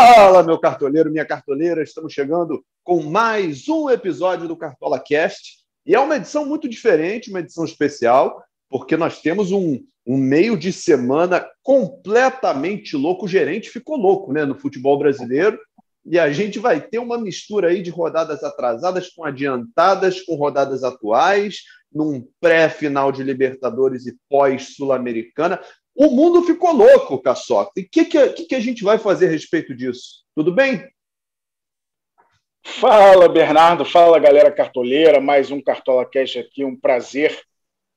Fala, meu cartoleiro, minha cartoleira, estamos chegando com mais um episódio do Cartola Cast. E é uma edição muito diferente, uma edição especial, porque nós temos um, um meio de semana completamente louco. O gerente ficou louco né, no futebol brasileiro. E a gente vai ter uma mistura aí de rodadas atrasadas com adiantadas, com rodadas atuais, num pré-final de Libertadores e pós-Sul-Americana. O mundo ficou louco, Caçoca. E o que, que, que, a gente vai fazer a respeito disso? Tudo bem? Fala, Bernardo. Fala, galera cartoleira. Mais um Cartola Cash aqui. Um prazer.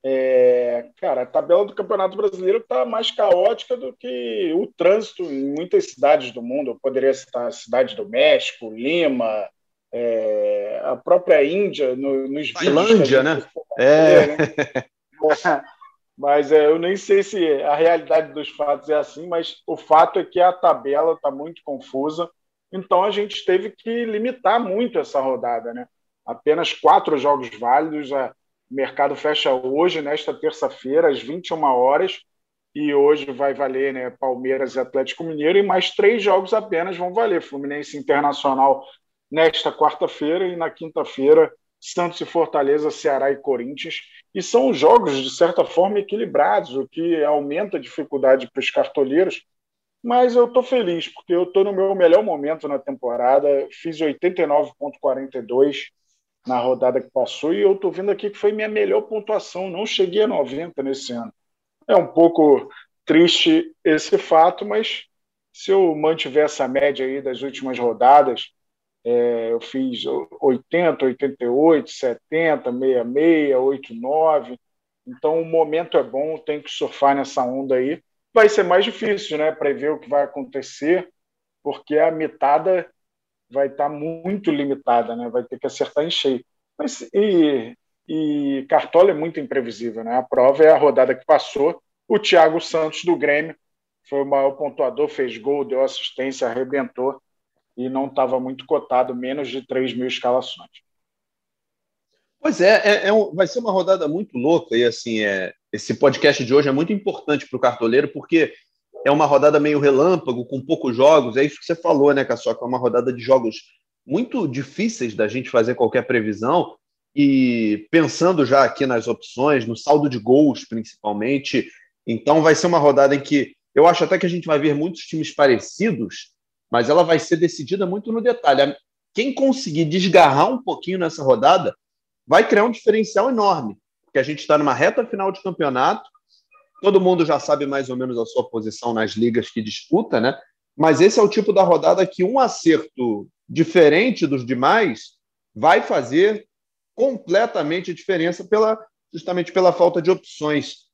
É... Cara, a tabela do Campeonato Brasileiro está mais caótica do que o trânsito em muitas cidades do mundo. Eu poderia citar a cidade do México, Lima, é... a própria Índia, no, nos Tailândia, né? É. né? Mas é, eu nem sei se a realidade dos fatos é assim, mas o fato é que a tabela está muito confusa. Então a gente teve que limitar muito essa rodada, né? Apenas quatro jogos válidos. O mercado fecha hoje, nesta terça-feira, às 21 horas. E hoje vai valer né, Palmeiras e Atlético Mineiro, e mais três jogos apenas vão valer. Fluminense Internacional nesta quarta-feira e na quinta-feira Santos e Fortaleza, Ceará e Corinthians, e são jogos, de certa forma, equilibrados, o que aumenta a dificuldade para os cartoleiros, mas eu estou feliz, porque eu estou no meu melhor momento na temporada, fiz 89,42 na rodada que passou, e eu estou vendo aqui que foi minha melhor pontuação, não cheguei a 90 nesse ano. É um pouco triste esse fato, mas se eu mantiver essa média aí das últimas rodadas, é, eu fiz 80, 88, 70, 66, 89. Então o momento é bom, tem que surfar nessa onda aí. Vai ser mais difícil, né? Prever o que vai acontecer, porque a mitada vai estar tá muito limitada, né? Vai ter que acertar em cheio. Mas, e, e Cartola é muito imprevisível, né? A prova é a rodada que passou. O Thiago Santos do Grêmio foi o maior pontuador, fez gol, deu assistência, arrebentou e não estava muito cotado, menos de 3 mil escalações. Pois é, é, é um, vai ser uma rodada muito louca e assim, é, esse podcast de hoje é muito importante para o cartoleiro porque é uma rodada meio relâmpago, com poucos jogos, é isso que você falou, né, Caçoca? É uma rodada de jogos muito difíceis da gente fazer qualquer previsão e pensando já aqui nas opções, no saldo de gols principalmente, então vai ser uma rodada em que eu acho até que a gente vai ver muitos times parecidos, mas ela vai ser decidida muito no detalhe. Quem conseguir desgarrar um pouquinho nessa rodada vai criar um diferencial enorme, porque a gente está numa reta final de campeonato, todo mundo já sabe mais ou menos a sua posição nas ligas que disputa, né? Mas esse é o tipo da rodada que um acerto diferente dos demais vai fazer completamente a diferença pela justamente pela falta de opções.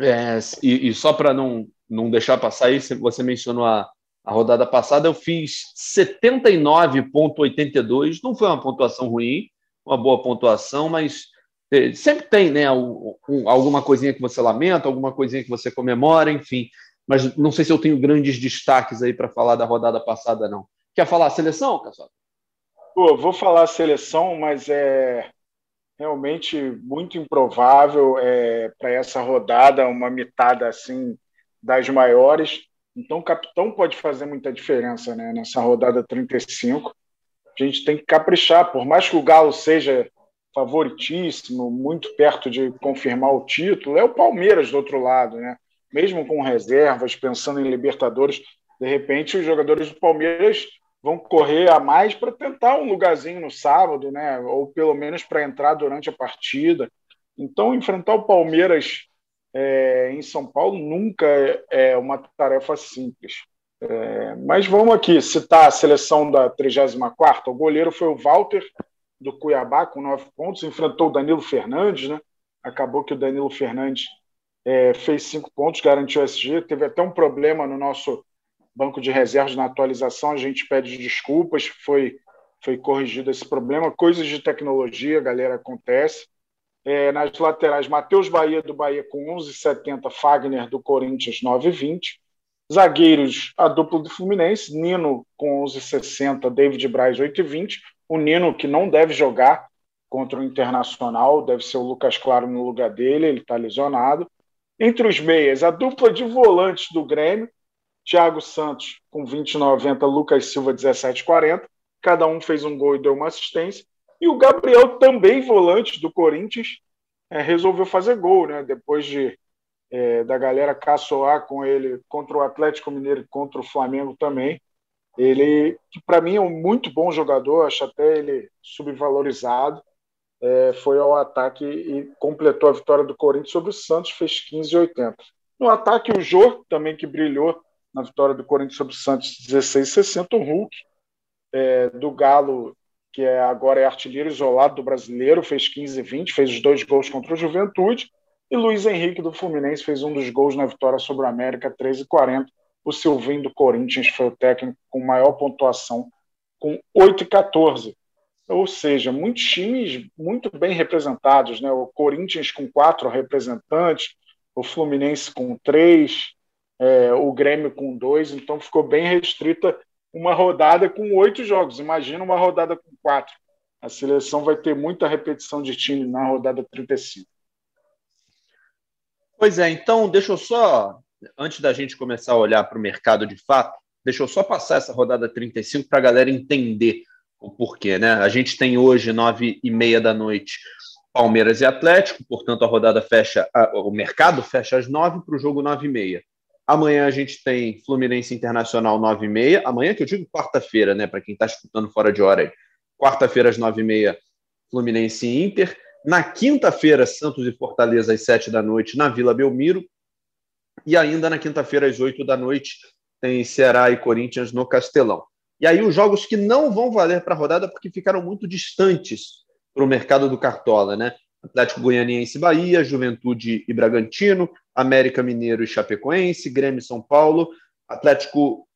É, e, e, só para não, não deixar passar aí, você mencionou a, a rodada passada eu fiz 79,82. Não foi uma pontuação ruim, uma boa pontuação, mas é, sempre tem né, alguma coisinha que você lamenta, alguma coisinha que você comemora, enfim. Mas não sei se eu tenho grandes destaques aí para falar da rodada passada, não. Quer falar a seleção, Cassol? Pô, vou falar a seleção, mas é realmente muito improvável é, para essa rodada, uma mitada assim das maiores. Então, o capitão pode fazer muita diferença né, nessa rodada 35. A gente tem que caprichar, por mais que o Galo seja favoritíssimo, muito perto de confirmar o título, é o Palmeiras do outro lado, né? Mesmo com reservas, pensando em Libertadores, de repente os jogadores do Palmeiras vão correr a mais para tentar um lugarzinho no sábado, né? Ou pelo menos para entrar durante a partida. Então, enfrentar o Palmeiras é, em São Paulo nunca é uma tarefa simples. É, mas vamos aqui citar a seleção da 34 O goleiro foi o Walter, do Cuiabá, com nove pontos. Enfrentou o Danilo Fernandes, né? Acabou que o Danilo Fernandes é, fez cinco pontos, garantiu o SG. Teve até um problema no nosso banco de reservas na atualização. A gente pede desculpas, foi, foi corrigido esse problema. Coisas de tecnologia, galera, acontece. É, nas laterais, Matheus Bahia do Bahia com 11,70, Fagner do Corinthians 9,20. Zagueiros, a dupla do Fluminense, Nino com 11,60, David Braz 8,20. O Nino que não deve jogar contra o Internacional, deve ser o Lucas Claro no lugar dele, ele está lesionado. Entre os meias, a dupla de volantes do Grêmio, Thiago Santos com 20,90, Lucas Silva 17,40. Cada um fez um gol e deu uma assistência. E o Gabriel, também volante do Corinthians, é, resolveu fazer gol, né? Depois de é, da galera caçoar com ele contra o Atlético Mineiro e contra o Flamengo também. Ele, que para mim é um muito bom jogador, acho até ele subvalorizado, é, foi ao ataque e completou a vitória do Corinthians sobre o Santos, fez 15 e 80. No ataque, o Jô, também que brilhou na vitória do Corinthians sobre o Santos, 16 60. O Hulk, é, do Galo, que é, agora é artilheiro isolado do brasileiro, fez 15 e 20, fez os dois gols contra o Juventude. E Luiz Henrique, do Fluminense, fez um dos gols na vitória sobre o América, 13 e 40. O Silvinho do Corinthians foi o técnico com maior pontuação, com 8 e 14. Ou seja, muitos times muito bem representados, né? O Corinthians com quatro representantes, o Fluminense com três, é, o Grêmio com dois, então ficou bem restrita uma rodada com oito jogos. Imagina uma rodada com quatro. A seleção vai ter muita repetição de time na rodada 35. Pois é, então deixa eu só, antes da gente começar a olhar para o mercado de fato, deixa eu só passar essa rodada 35 para a galera entender o porquê, né? A gente tem hoje, nove e meia da noite, Palmeiras e Atlético, portanto a rodada fecha, o mercado fecha às nove para o jogo nove e meia. Amanhã a gente tem Fluminense Internacional nove e meia. Amanhã que eu digo quarta-feira, né? Para quem está escutando fora de hora. Quarta-feira às nove e meia, Fluminense Inter. Na quinta-feira, Santos e Fortaleza às sete da noite na Vila Belmiro. E ainda na quinta-feira às oito da noite tem Ceará e Corinthians no Castelão. E aí os jogos que não vão valer para a rodada porque ficaram muito distantes para o mercado do Cartola, né? Atlético Goianiense Bahia, Juventude e Bragantino, América Mineiro e Chapecoense, Grêmio São Paulo, Atlético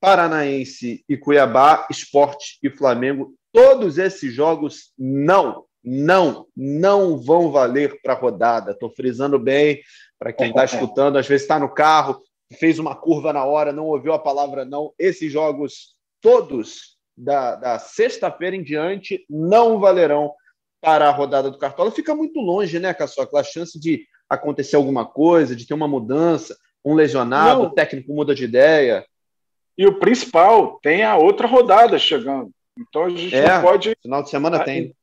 Paranaense e Cuiabá, Esporte e Flamengo. Todos esses jogos não, não, não vão valer para a rodada. Estou frisando bem para quem está escutando, às vezes está no carro, fez uma curva na hora, não ouviu a palavra não. Esses jogos todos da, da sexta-feira em diante não valerão para a rodada do Cartola. Fica muito longe, né, Caçoca? A chance de acontecer alguma coisa, de ter uma mudança, um lesionado, não. o técnico muda de ideia. E o principal, tem a outra rodada chegando. Então a gente é, não pode. Final de semana tem.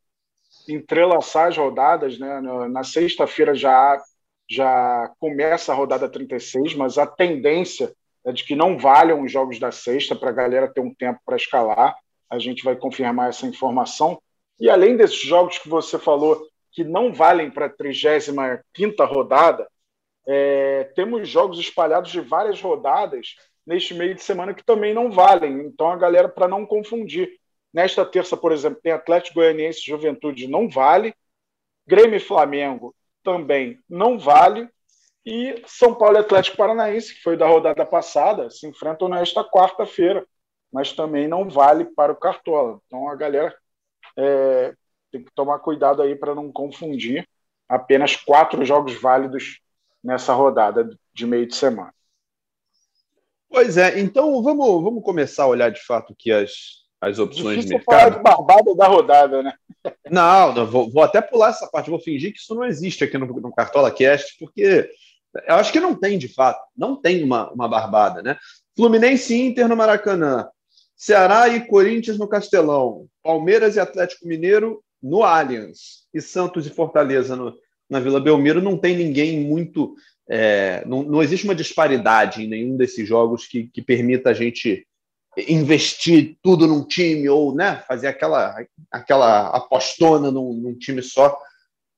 Entrelaçar as rodadas, né? Na sexta-feira já, já começa a rodada 36, mas a tendência é de que não valham os jogos da sexta para a galera ter um tempo para escalar. A gente vai confirmar essa informação. E além desses jogos que você falou que não valem para a 35 rodada, é, temos jogos espalhados de várias rodadas neste meio de semana que também não valem. Então, a galera, para não confundir. Nesta terça, por exemplo, tem Atlético Goianiense Juventude, não vale. Grêmio e Flamengo também não vale. E São Paulo e Atlético Paranaense, que foi da rodada passada, se enfrentam nesta quarta-feira, mas também não vale para o Cartola. Então a galera é, tem que tomar cuidado aí para não confundir apenas quatro jogos válidos nessa rodada de meio de semana. Pois é, então vamos, vamos começar a olhar de fato aqui as, as opções Difícil de mercado. falar de barbada da rodada, né? Não, não vou, vou, até pular essa parte, vou fingir que isso não existe aqui no, no Cartola Cast, porque eu acho que não tem, de fato. Não tem uma, uma barbada, né? Fluminense e Inter no Maracanã. Ceará e Corinthians no Castelão. Palmeiras e Atlético Mineiro no Allianz. E Santos e Fortaleza no, na Vila Belmiro. Não tem ninguém muito. É, não, não existe uma disparidade em nenhum desses jogos que, que permita a gente investir tudo num time ou né, fazer aquela, aquela apostona num, num time só.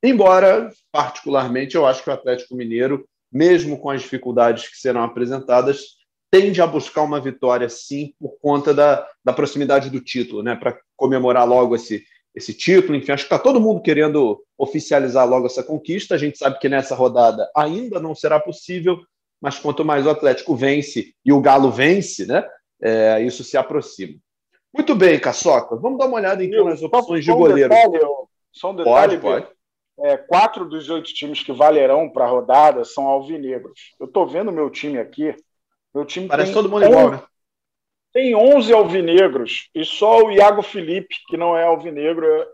Embora, particularmente, eu acho que o Atlético Mineiro mesmo com as dificuldades que serão apresentadas, tende a buscar uma vitória, sim, por conta da, da proximidade do título, né? Para comemorar logo esse, esse título. Enfim, acho que está todo mundo querendo oficializar logo essa conquista. A gente sabe que nessa rodada ainda não será possível, mas quanto mais o Atlético vence e o Galo vence, né? É, isso se aproxima. Muito bem, Caçoca. Vamos dar uma olhada então nas opções de goleiro. Detalhe, só um detalhe, pode, pode é, quatro dos oito times que valerão para a rodada são alvinegros. Eu estou vendo meu time aqui. Meu time Parece todo mundo igual, né? Tem 11 alvinegros e só o Iago Felipe, que não é alvinegro, é,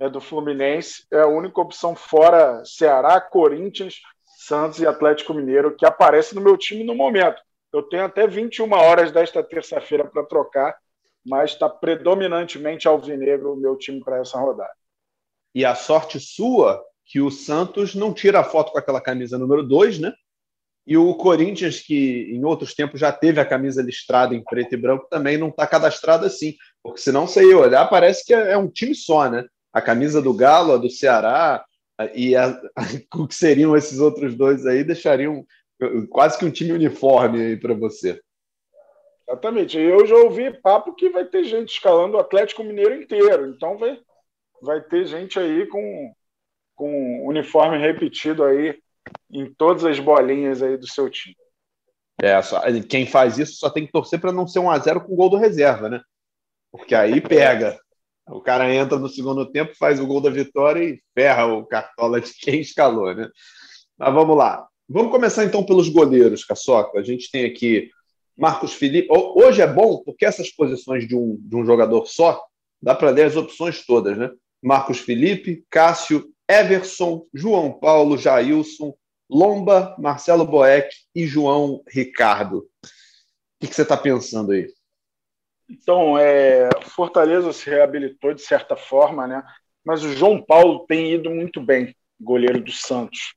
é do Fluminense, é a única opção fora Ceará, Corinthians, Santos e Atlético Mineiro que aparece no meu time no momento. Eu tenho até 21 horas desta terça-feira para trocar, mas está predominantemente alvinegro o meu time para essa rodada. E a sorte sua que o Santos não tira a foto com aquela camisa número 2, né? E o Corinthians, que em outros tempos já teve a camisa listrada em preto e branco, também não está cadastrado assim. Porque senão você ia olhar, parece que é um time só, né? A camisa do Galo, a do Ceará, e a, a, o que seriam esses outros dois aí, deixariam quase que um time uniforme aí para você. Exatamente. Eu já ouvi papo que vai ter gente escalando o Atlético Mineiro inteiro. Então vai, vai ter gente aí com, com uniforme repetido aí em todas as bolinhas aí do seu time. É, só, quem faz isso só tem que torcer para não ser um a 0 com gol do reserva, né? Porque aí pega. O cara entra no segundo tempo, faz o gol da vitória e ferra o cartola de quem escalou, né? Mas vamos lá. Vamos começar então pelos goleiros, Caçoca. A gente tem aqui Marcos Felipe. Hoje é bom porque essas posições de um, de um jogador só, dá para ler as opções todas, né? Marcos Felipe, Cássio, Everson, João Paulo, Jailson, Lomba, Marcelo Boeck e João Ricardo. O que, você está pensando aí? Então, é, Fortaleza se reabilitou de certa forma, né? Mas o João Paulo tem ido muito bem, goleiro do Santos.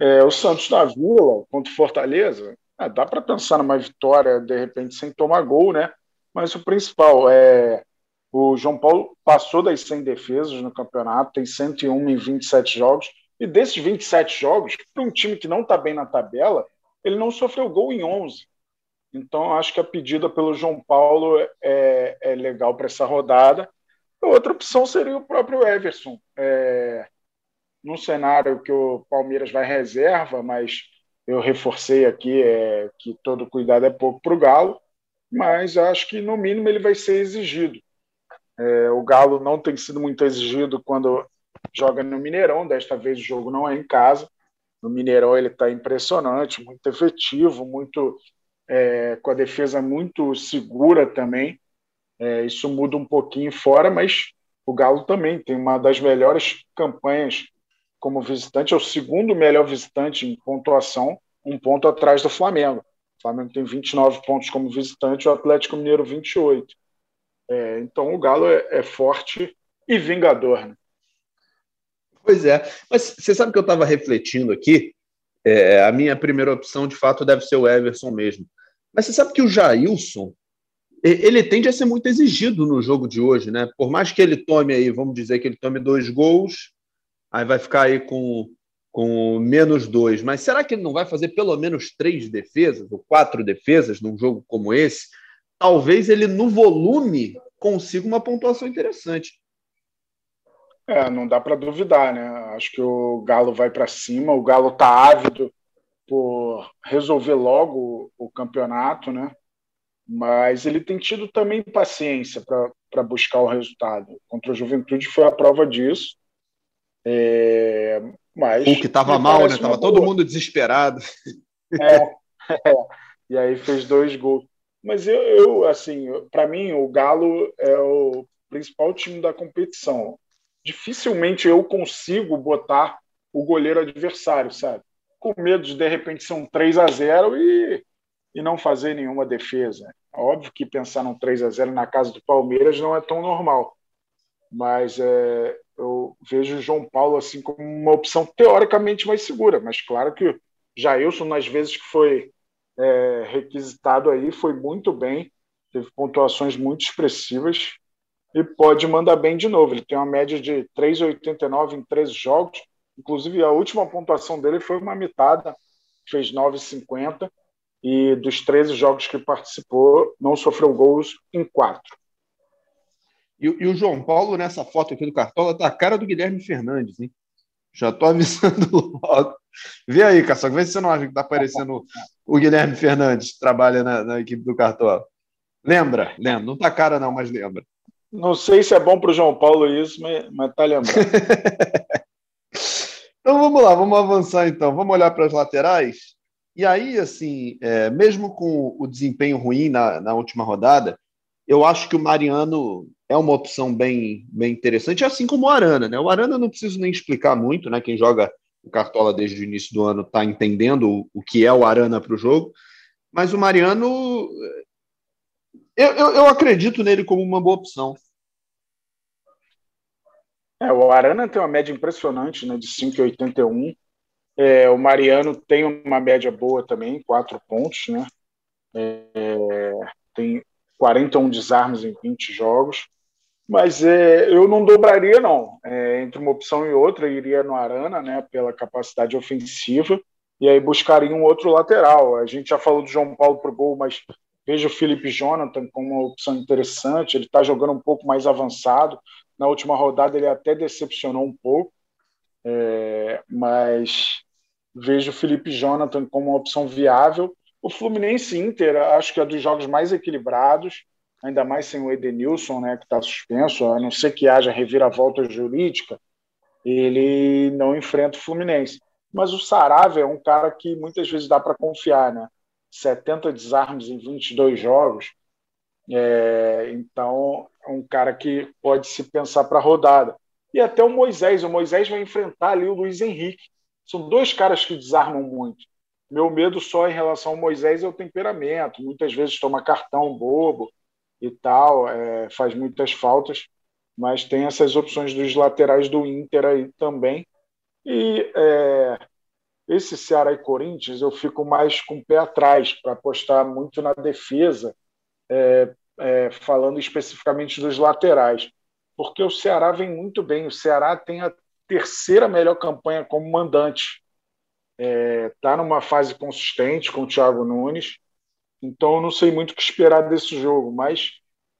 É, o Santos na Vila contra o Fortaleza, é, dá para pensar numa vitória de repente sem tomar gol, né? Mas o principal é o João Paulo passou das 100 defesas no campeonato, tem 101 em 27 jogos, e desses 27 jogos, para um time que não está bem na tabela, ele não sofreu gol em 11. Então, acho que a pedida pelo João Paulo é, é legal para essa rodada. Outra opção seria o próprio Everson. É, num cenário que o Palmeiras vai reserva, mas eu reforcei aqui é, que todo cuidado é pouco para o Galo, mas acho que no mínimo ele vai ser exigido. É, o Galo não tem sido muito exigido quando joga no Mineirão, desta vez o jogo não é em casa. No Mineirão ele está impressionante, muito efetivo, muito é, com a defesa muito segura também. É, isso muda um pouquinho fora, mas o Galo também tem uma das melhores campanhas como visitante, é o segundo melhor visitante em pontuação, um ponto atrás do Flamengo. O Flamengo tem 29 pontos como visitante, o Atlético Mineiro 28. É, então o Galo é, é, forte e vingador. Né? Pois é, mas você sabe que eu estava refletindo aqui? É, a minha primeira opção, de fato, deve ser o Everson mesmo. Mas você sabe que o Jailson, ele tende a ser muito exigido no jogo de hoje, né? Por mais que ele tome aí, vamos dizer que ele tome dois gols, aí vai ficar aí com, com menos dois. Mas será que ele não vai fazer pelo menos três defesas ou quatro defesas num jogo como esse? Talvez ele no volume consiga uma pontuação interessante. É, não dá para duvidar, né? Acho que o Galo vai para cima, o Galo está ávido por resolver logo o campeonato, né? Mas ele tem tido também paciência para buscar o resultado. Contra a Juventude foi a prova disso. É, mas o que estava mal, né? Tava todo mundo desesperado. É, é, e aí fez dois gols. Mas eu, eu assim, para mim, o Galo é o principal time da competição. Dificilmente eu consigo botar o goleiro adversário, sabe? Com medo de, de repente, ser um 3 a 0 e, e não fazer nenhuma defesa. Óbvio que pensar num 3 a 0 na casa do Palmeiras não é tão normal. Mas é, eu vejo o João Paulo assim como uma opção teoricamente mais segura. Mas claro que Jailson, nas vezes que foi é, requisitado aí, foi muito bem, teve pontuações muito expressivas e pode mandar bem de novo. Ele tem uma média de 3,89 em 13 jogos, inclusive a última pontuação dele foi uma mitada, fez 9,50 e dos 13 jogos que participou, não sofreu gols em quatro. E, e, o João Paulo, nessa foto aqui do Cartola, tá a cara do Guilherme Fernandes, hein? Já tô avisando logo. Vê aí, Caçoca, vê se você não acha que tá aparecendo o Guilherme Fernandes, que trabalha na, na equipe do Cartola. Lembra? Lembra. Não tá cara não, mas lembra. Não sei se é bom para o João Paulo isso, mas, mas tá lembrando. então vamos lá, vamos avançar então. Vamos olhar para as laterais. E aí, assim, é, mesmo com o desempenho ruim na, na última rodada, eu acho que o Mariano é uma opção bem, bem interessante, assim como o Arana, né? O Arana não preciso nem explicar muito, né? Quem joga o Cartola desde o início do ano está entendendo o, que é o Arana para o jogo. mas o Mariano. Eu, eu, eu acredito nele como uma boa opção. É, o Arana tem uma média impressionante, né, de 5,81. É, o Mariano tem uma média boa também, 4 pontos, né? É, tem 41 desarmes em 20 jogos. Mas é, eu não dobraria, não. É, entre uma opção e outra, iria no Arana, né, pela capacidade ofensiva, e aí buscaria um outro lateral. A gente já falou do João Paulo para o gol, mas vejo o Felipe Jonathan como uma opção interessante. Ele está jogando um pouco mais avançado. Na última rodada ele até decepcionou um pouco, é, mas vejo o Felipe Jonathan como uma opção viável. O Fluminense Inter, acho que é dos jogos mais equilibrados, ainda mais sem o Edenilson, né, que está suspenso, a não ser que haja reviravolta jurídica, ele não enfrenta o Fluminense. Mas o Saravia é um cara que muitas vezes dá para confiar, né? 70 desarmes em 22 jogos. É, então, é um cara que pode se pensar para a rodada. E até o Moisés. O Moisés vai enfrentar ali o Luiz Henrique. São dois caras que desarmam muito. Meu medo só em relação ao Moisés é o temperamento. Muitas vezes toma cartão bobo e tal, é, faz muitas faltas. Mas tem essas opções dos laterais do Inter aí também. E é, esse Ceará e Corinthians eu fico mais com o pé atrás para apostar muito na defesa, é, é, falando especificamente dos laterais, porque o Ceará vem muito bem. O Ceará tem a terceira melhor campanha como mandante. Está é, numa fase consistente com o Thiago Nunes, então eu não sei muito o que esperar desse jogo, mas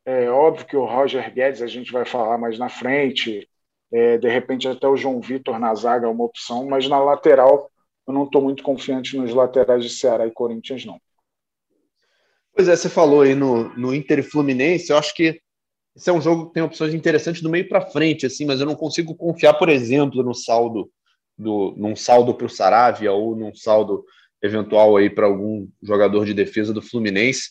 é óbvio que o Roger Guedes a gente vai falar mais na frente, é, de repente até o João Vitor na zaga é uma opção, mas na lateral eu não estou muito confiante nos laterais de Ceará e Corinthians, não. Pois é, você falou aí no, no Inter e Fluminense, eu acho que esse é um jogo que tem opções interessantes do meio para frente, assim, mas eu não consigo confiar, por exemplo, no saldo do, num saldo para o Saravia ou num saldo eventual aí para algum jogador de defesa do Fluminense.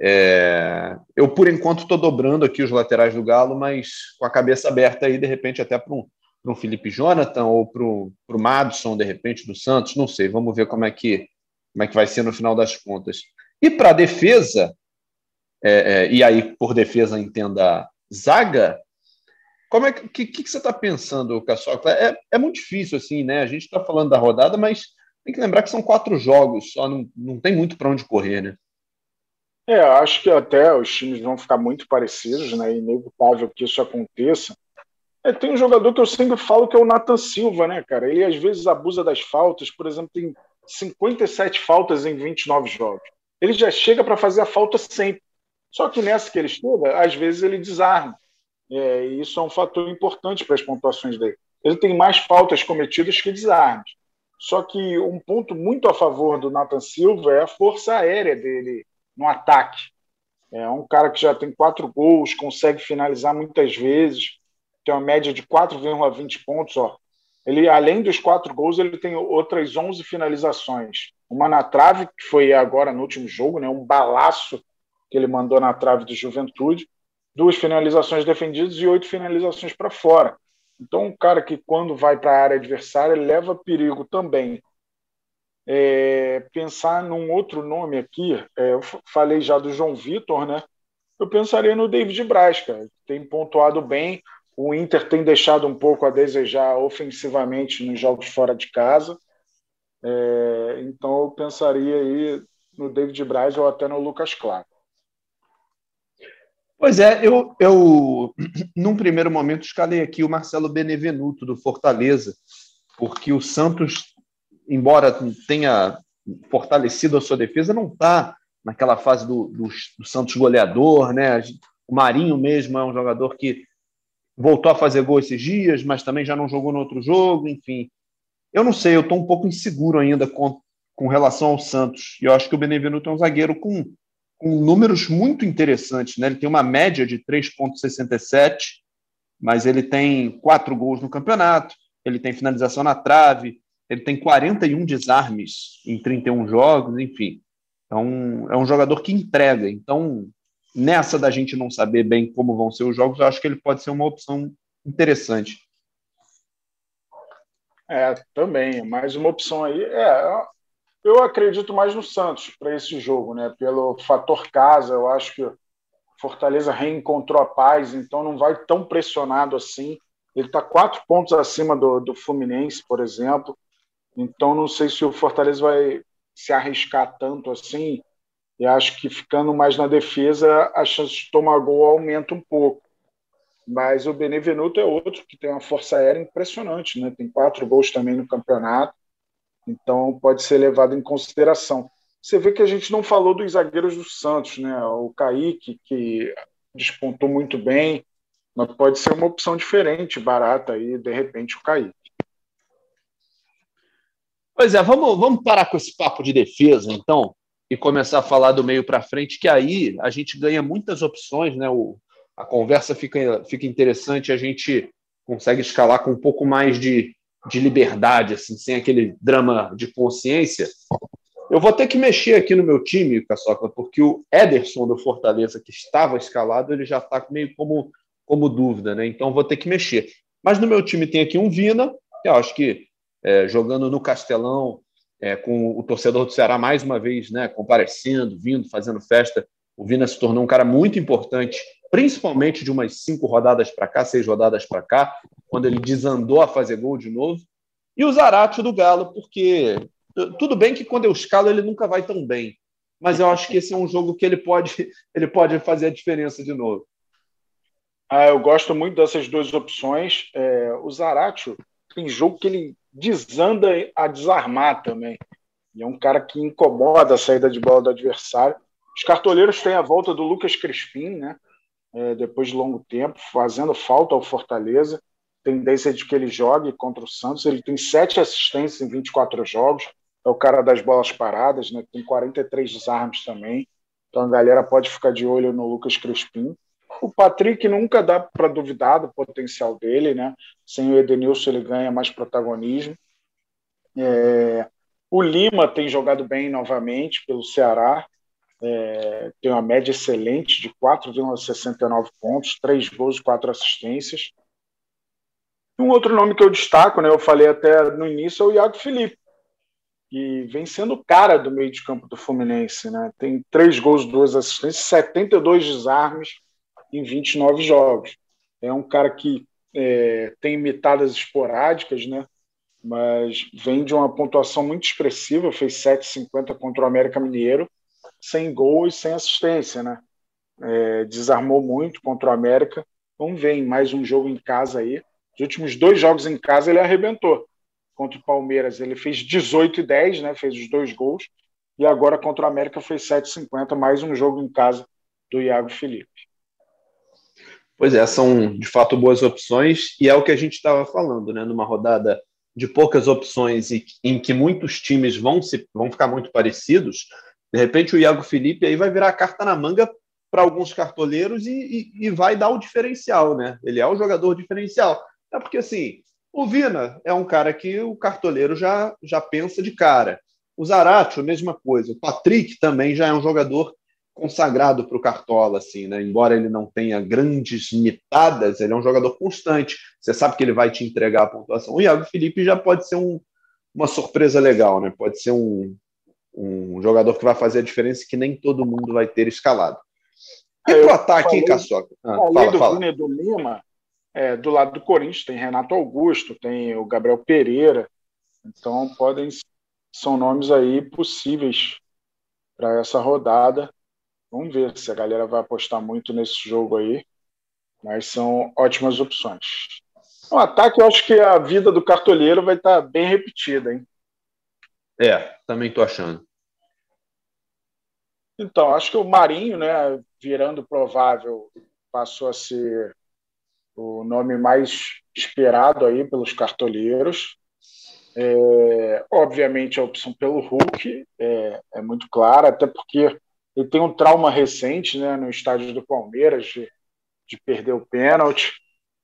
É, eu, por enquanto, estou dobrando aqui os laterais do Galo, mas com a cabeça aberta aí, de repente, até para um, um Felipe Jonathan ou para o Madison, de repente, do Santos, não sei. Vamos ver como é que, como é que vai ser no final das contas. E para a defesa, é, é, e aí por defesa entenda zaga, como é que, que, que você está pensando, Caçoca? É, é muito difícil, assim, né? A gente está falando da rodada, mas tem que lembrar que são quatro jogos, só não, não tem muito para onde correr, né? É, acho que até os times vão ficar muito parecidos, né? É inevitável que isso aconteça. É, tem um jogador que eu sempre falo que é o Nathan Silva, né, cara? Ele às vezes abusa das faltas, por exemplo, tem 57 faltas em 29 jogos ele já chega para fazer a falta sempre. Só que nessa que ele chega, às vezes ele desarma. É, e isso é um fator importante para as pontuações dele. Ele tem mais faltas cometidas que desarmes. Só que um ponto muito a favor do Nathan Silva é a força aérea dele no ataque. É um cara que já tem quatro gols, consegue finalizar muitas vezes, tem uma média de 4,20 pontos. Ó. Ele, além dos quatro gols, ele tem outras 11 finalizações uma na trave, que foi agora no último jogo, né, um balaço que ele mandou na trave do Juventude, duas finalizações defendidas e oito finalizações para fora. Então, um cara que, quando vai para a área adversária, leva perigo também. É, pensar num outro nome aqui, é, eu falei já do João Vitor, né? Eu pensaria no David Braz, cara, tem pontuado bem. O Inter tem deixado um pouco a desejar ofensivamente nos jogos fora de casa. É, então eu pensaria aí no David Braz ou até no Lucas Claro. Pois é, eu, eu num primeiro momento escalei aqui o Marcelo Benevenuto do Fortaleza, porque o Santos, embora tenha fortalecido a sua defesa, não está naquela fase do, do, do, Santos goleador, né? O Marinho mesmo é um jogador que voltou a fazer gol esses dias, mas também já não jogou no outro jogo, enfim. Eu não sei, eu estou um pouco inseguro ainda com, com relação ao Santos. E eu acho que o Benevenuto é um zagueiro com, com números muito interessantes. Né? Ele tem uma média de 3,67, mas ele tem quatro gols no campeonato, ele tem finalização na trave, ele tem 41 desarmes em 31 jogos, enfim. Então, é um jogador que entrega. Então, nessa da gente não saber bem como vão ser os jogos, eu acho que ele pode ser uma opção interessante. É, também. Mais uma opção aí. É, Eu acredito mais no Santos para esse jogo, né? Pelo fator casa, eu acho que Fortaleza reencontrou a paz, então não vai tão pressionado assim. Ele está quatro pontos acima do, do Fluminense, por exemplo. Então não sei se o Fortaleza vai se arriscar tanto assim. E acho que ficando mais na defesa, a chance de tomar gol aumenta um pouco. Mas o Benevenuto é outro que tem uma força aérea impressionante, né? Tem quatro gols também no campeonato. Então pode ser levado em consideração. Você vê que a gente não falou dos zagueiros do Santos, né? O Kaique, que despontou muito bem, mas pode ser uma opção diferente, barata aí, de repente, o Kaique. Pois é, vamos, vamos parar com esse papo de defesa, então, e começar a falar do meio para frente, que aí a gente ganha muitas opções, né? O, a conversa fica, fica interessante, a gente consegue escalar com um pouco mais de, de liberdade, assim, sem aquele drama de consciência. Eu vou ter que mexer aqui no meu time, Caçoca, porque o Ederson do Fortaleza, que estava escalado, ele já está meio como, como dúvida, né? Então vou ter que mexer. Mas no meu time tem aqui um Vina, que eu acho que é, jogando no Castelão, é, com o torcedor do Ceará mais uma vez né, comparecendo, vindo, fazendo festa. O Vina se tornou um cara muito importante, principalmente de umas cinco rodadas para cá, seis rodadas para cá, quando ele desandou a fazer gol de novo. E o Zarate do Galo, porque tudo bem que quando eu escalo ele nunca vai tão bem, mas eu acho que esse é um jogo que ele pode, ele pode fazer a diferença de novo. Ah, eu gosto muito dessas duas opções. É, o Zaratio tem jogo que ele desanda a desarmar também. E é um cara que incomoda a saída de bola do adversário. Os cartoleiros têm a volta do Lucas Crispim, né? É, depois de longo tempo, fazendo falta ao Fortaleza. Tendência de que ele jogue contra o Santos. Ele tem sete assistências em 24 jogos é o cara das bolas paradas, né? Tem 43 desarmes também. Então a galera pode ficar de olho no Lucas Crispim. O Patrick nunca dá para duvidar do potencial dele, né? Sem o Edenilson ele ganha mais protagonismo. É... O Lima tem jogado bem novamente pelo Ceará. É... tem uma média excelente de 4,69 pontos, 3 gols e 4 assistências. Um outro nome que eu destaco, né, eu falei até no início, é o Iago Felipe e vem sendo cara do meio de campo do Fluminense. Né? Tem três gols, duas assistências, 72 desarmes em 29 jogos. É um cara que é, tem imitadas esporádicas, né? mas vem de uma pontuação muito expressiva, fez 7,50 contra o América Mineiro, sem gol e sem assistência. Né? É, desarmou muito contra o América. Vamos ver em mais um jogo em casa aí. Os últimos dois jogos em casa ele arrebentou contra o Palmeiras ele fez 18 e 10, né? Fez os dois gols. E agora contra o América fez 7,50, mais um jogo em casa do Iago Felipe. Pois é, são de fato boas opções, e é o que a gente estava falando, né? Numa rodada de poucas opções e em que muitos times vão, se, vão ficar muito parecidos, de repente o Iago Felipe aí vai virar a carta na manga para alguns cartoleiros e, e, e, vai dar o diferencial, né? Ele é o jogador diferencial. É porque assim, o Vina é um cara que o cartoleiro já, já pensa de cara. O Zaratio, a mesma coisa. O Patrick também já é um jogador consagrado para o Cartola, assim, né? Embora ele não tenha grandes mitadas, ele é um jogador constante. Você sabe que ele vai te entregar a pontuação. O Iago Felipe já pode ser um, uma surpresa legal, né? Pode ser um, um jogador que vai fazer a diferença que nem todo mundo vai ter escalado. E pro ataque, hein, Caçoca? Ah, fala, do fala. Vina e do Lima, é, do lado do Corinthians tem Renato Augusto, tem o Gabriel Pereira, então podem são nomes aí possíveis para essa rodada. Vamos ver se a galera vai apostar muito nesse jogo aí, mas são ótimas opções. No ataque, eu acho que a vida do cartoleiro vai estar tá bem repetida, hein? É, também estou achando. Então, acho que o Marinho, né, virando provável, passou a ser o nome mais esperado aí pelos cartoleiros. É, obviamente a opção pelo Hulk é, é, muito clara, até porque ele tem um trauma recente né, no estádio do Palmeiras de, de perder o pênalti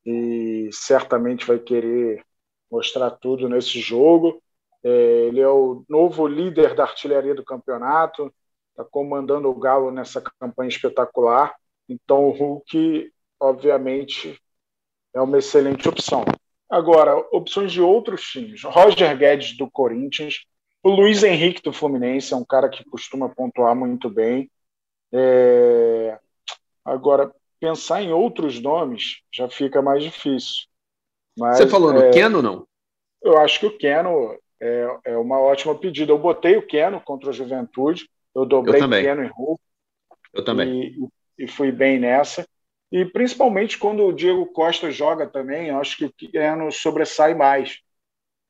e certamente vai querer mostrar tudo nesse jogo. É, ele é o novo líder da artilharia do campeonato, está comandando o Galo nessa campanha espetacular. Então o Hulk, obviamente, é uma excelente opção. Agora, opções de outros times. Roger Guedes do Corinthians. O Luiz Henrique do Fluminense é um cara que costuma pontuar muito bem. É... Agora, pensar em outros nomes já fica mais difícil. Mas, Você falou no é... Keno, não? Eu acho que o Keno é, é uma ótima pedida. Eu botei o Keno contra a Juventude, eu dobrei o Keno em Hulk. Eu também. E, e fui bem nessa. E principalmente quando o Diego Costa joga também, acho que o Keno sobressai mais,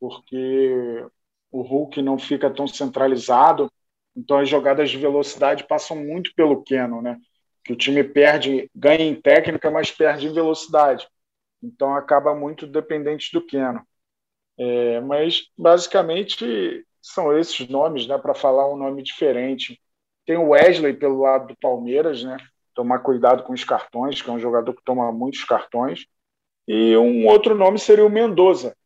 porque o Hulk não fica tão centralizado, então as jogadas de velocidade passam muito pelo Keno, né? Que o time perde, ganha em técnica, mas perde em velocidade. Então acaba muito dependente do Keno. É, mas basicamente são esses nomes, né? Para falar um nome diferente. Tem o Wesley pelo lado do Palmeiras, né? Tomar cuidado com os cartões, que é um jogador que toma muitos cartões. E um outro nome seria o Mendoza.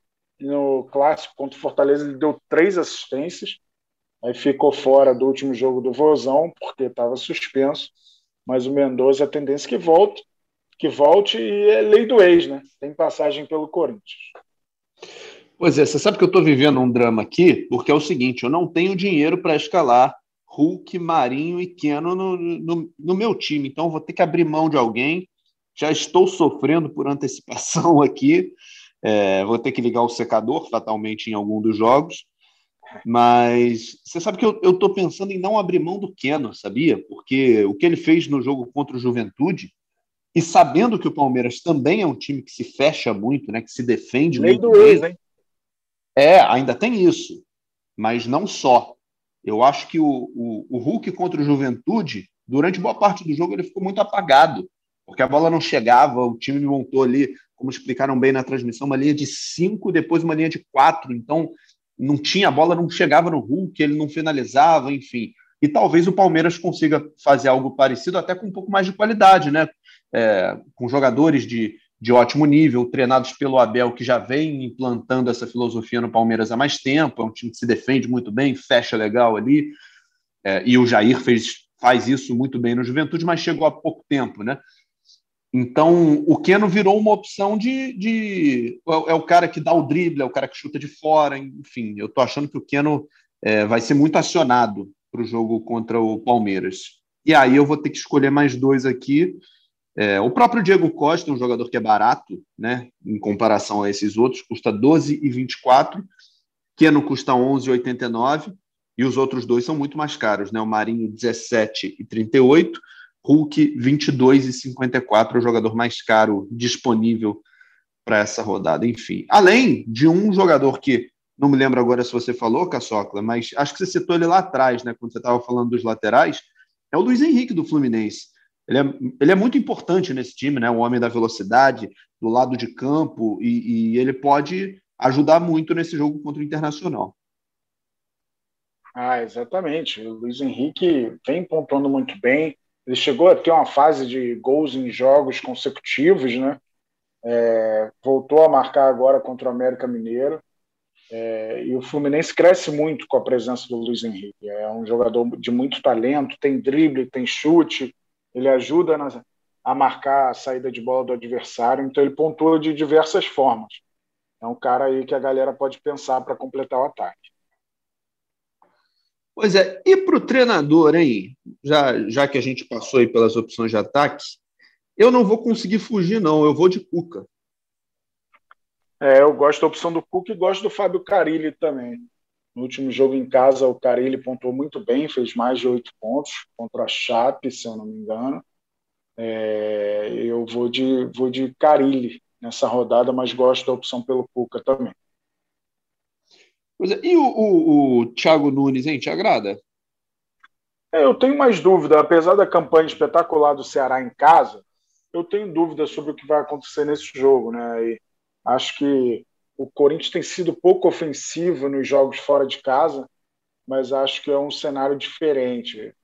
No clássico contra o Fortaleza, ele deu três assistências, aí ficou fora do último jogo do Vozão, porque estava suspenso. Mas o Mendoza, a tendência é que volte, que volte e é lei do ex, né? Tem passagem pelo Corinthians. Pois é, você sabe que eu estou vivendo um drama aqui, porque é o seguinte: eu não tenho dinheiro para escalar Hulk, Marinho e Keno no, no, no, meu time. Então, vou ter que abrir mão de alguém. Já estou sofrendo por antecipação aqui. É, vou ter que ligar o secador, fatalmente, em algum dos jogos. Mas você sabe que eu estou pensando em não abrir mão do Keno, sabia? Porque o que ele fez no jogo contra o Juventude, e sabendo que o Palmeiras também é um time que se fecha muito, né, que se defende Lei muito. Do ex, hein? É, ainda tem isso. Mas não só. Eu acho que o, o, o Hulk contra o Juventude, durante boa parte do jogo, ele ficou muito apagado, porque a bola não chegava, o time montou ali, como explicaram bem na transmissão, uma linha de cinco, depois uma linha de quatro, então não tinha, a bola não chegava no Hulk, ele não finalizava, enfim. E talvez o Palmeiras consiga fazer algo parecido, até com um pouco mais de qualidade, né? É, com jogadores de, de ótimo nível, treinados pelo Abel, que já vem implantando essa filosofia no Palmeiras há mais tempo, é um time que se defende muito bem, fecha legal ali, é, e o Jair fez, faz isso muito bem no Juventude, mas chegou há pouco tempo, né? Então, o Keno virou uma opção de. de é, o cara que dá o drible, é o cara que chuta de fora, enfim. Eu estou achando que o Keno é, vai ser muito acionado para o jogo contra o Palmeiras. E aí eu vou ter que escolher mais dois aqui. É, o próprio Diego Costa, um jogador que é barato, né, em comparação a esses outros, custa 12,24, Keno custa 11,89 e os outros dois são muito mais caros, né? O Marinho 17,38, Hulk 22,54, o jogador mais caro disponível para essa rodada. Enfim, além de um jogador que não me lembro agora se você falou, Caçocla, mas acho que você citou ele lá atrás, né, quando você estava falando dos laterais, é o Luiz Henrique do Fluminense. Ele é, ele é muito importante nesse time, né? O homem da velocidade, do lado de campo, e, e ele pode ajudar muito nesse jogo contra o Internacional. Ah, exatamente. O Luiz Henrique vem pontuando muito bem. Ele chegou a ter uma fase de gols em jogos consecutivos, né? É, voltou a marcar agora contra o América Mineiro. É, e o Fluminense cresce muito com a presença do Luiz Henrique. É um jogador de muito talento, tem drible, tem chute, ele ajuda na, a marcar a saída de bola do adversário, então ele pontua de diversas formas. É um cara aí que a galera pode pensar para completar o ataque. Pois é, e para o treinador, hein? Já, já que a gente passou aí pelas opções de ataque, eu não vou conseguir fugir, não. Eu vou de Cuca. É, eu gosto da opção do Cuca e gosto do Fábio Carilli também. No último jogo em casa, o Carilli pontuou muito bem, fez mais de oito pontos contra a Chape, se eu não me engano. É, eu vou de, vou de Carilli nessa rodada, mas gosto da opção pelo Cuca também. É, e o, o, o Thiago Nunes, hein? Te agrada? É, eu tenho mais dúvida, apesar da campanha espetacular do Ceará em casa, eu tenho dúvida sobre o que vai acontecer nesse jogo, né? E acho que o Corinthians tem sido pouco ofensivo nos jogos fora de casa, mas acho que é um cenário diferente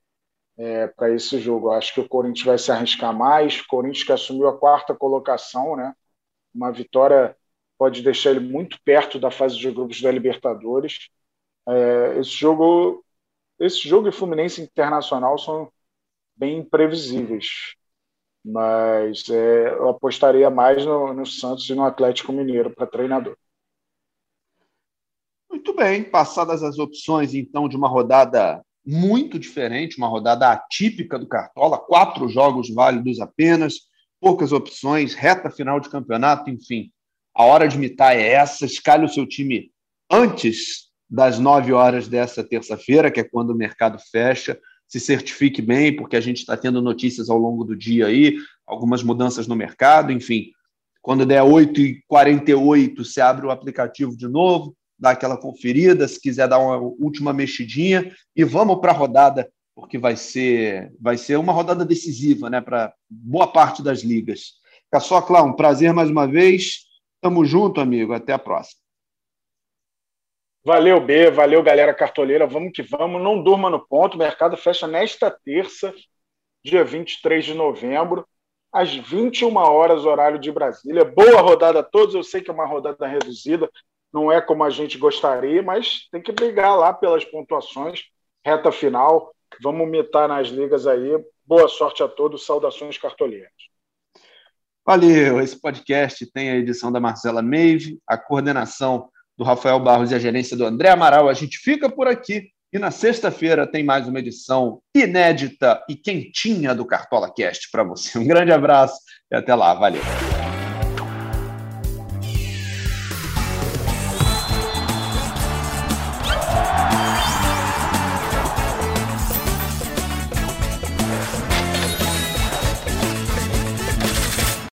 é, para esse jogo. Acho que o Corinthians vai se arriscar mais. O Corinthians que assumiu a quarta colocação, né? Uma vitória pode deixar ele muito perto da fase de grupos da Libertadores. É, esse jogo, esse jogo e Fluminense Internacional são bem imprevisíveis mas é, eu apostaria mais no, no, Santos e no Atlético Mineiro para treinador. Muito bem, passadas as opções, então, de uma rodada muito diferente, uma rodada atípica do Cartola, quatro jogos válidos apenas, poucas opções, reta final de campeonato, enfim. A hora de mitar é essa, escalhe o seu time antes das nove horas dessa terça-feira, que é quando o mercado fecha, se certifique bem, porque a gente está tendo notícias ao longo do dia aí, algumas mudanças no mercado, enfim. Quando der 8h48, você abre o aplicativo de novo, dá aquela conferida, se quiser dar uma última mexidinha, e vamos para a rodada, porque vai ser, vai ser uma rodada decisiva né, para boa parte das ligas. Caçocla, um prazer mais uma vez. Tamo junto, amigo. Até a próxima. Valeu, B. Valeu, galera cartoleira. Vamos que vamos. Não durma no ponto. O mercado fecha nesta terça, dia 23 de novembro, às 21 horas, horário de Brasília. Boa rodada a todos. Eu sei que é uma rodada reduzida, não é como a gente gostaria, mas tem que brigar lá pelas pontuações. Reta final. Vamos mitar nas ligas aí. Boa sorte a todos. Saudações cartoleiras. Valeu. Esse podcast tem a edição da Marcela Meive, a coordenação do Rafael Barros e a gerência do André Amaral. A gente fica por aqui e na sexta-feira tem mais uma edição inédita e quentinha do Cartola Cast para você. Um grande abraço e até lá. Valeu.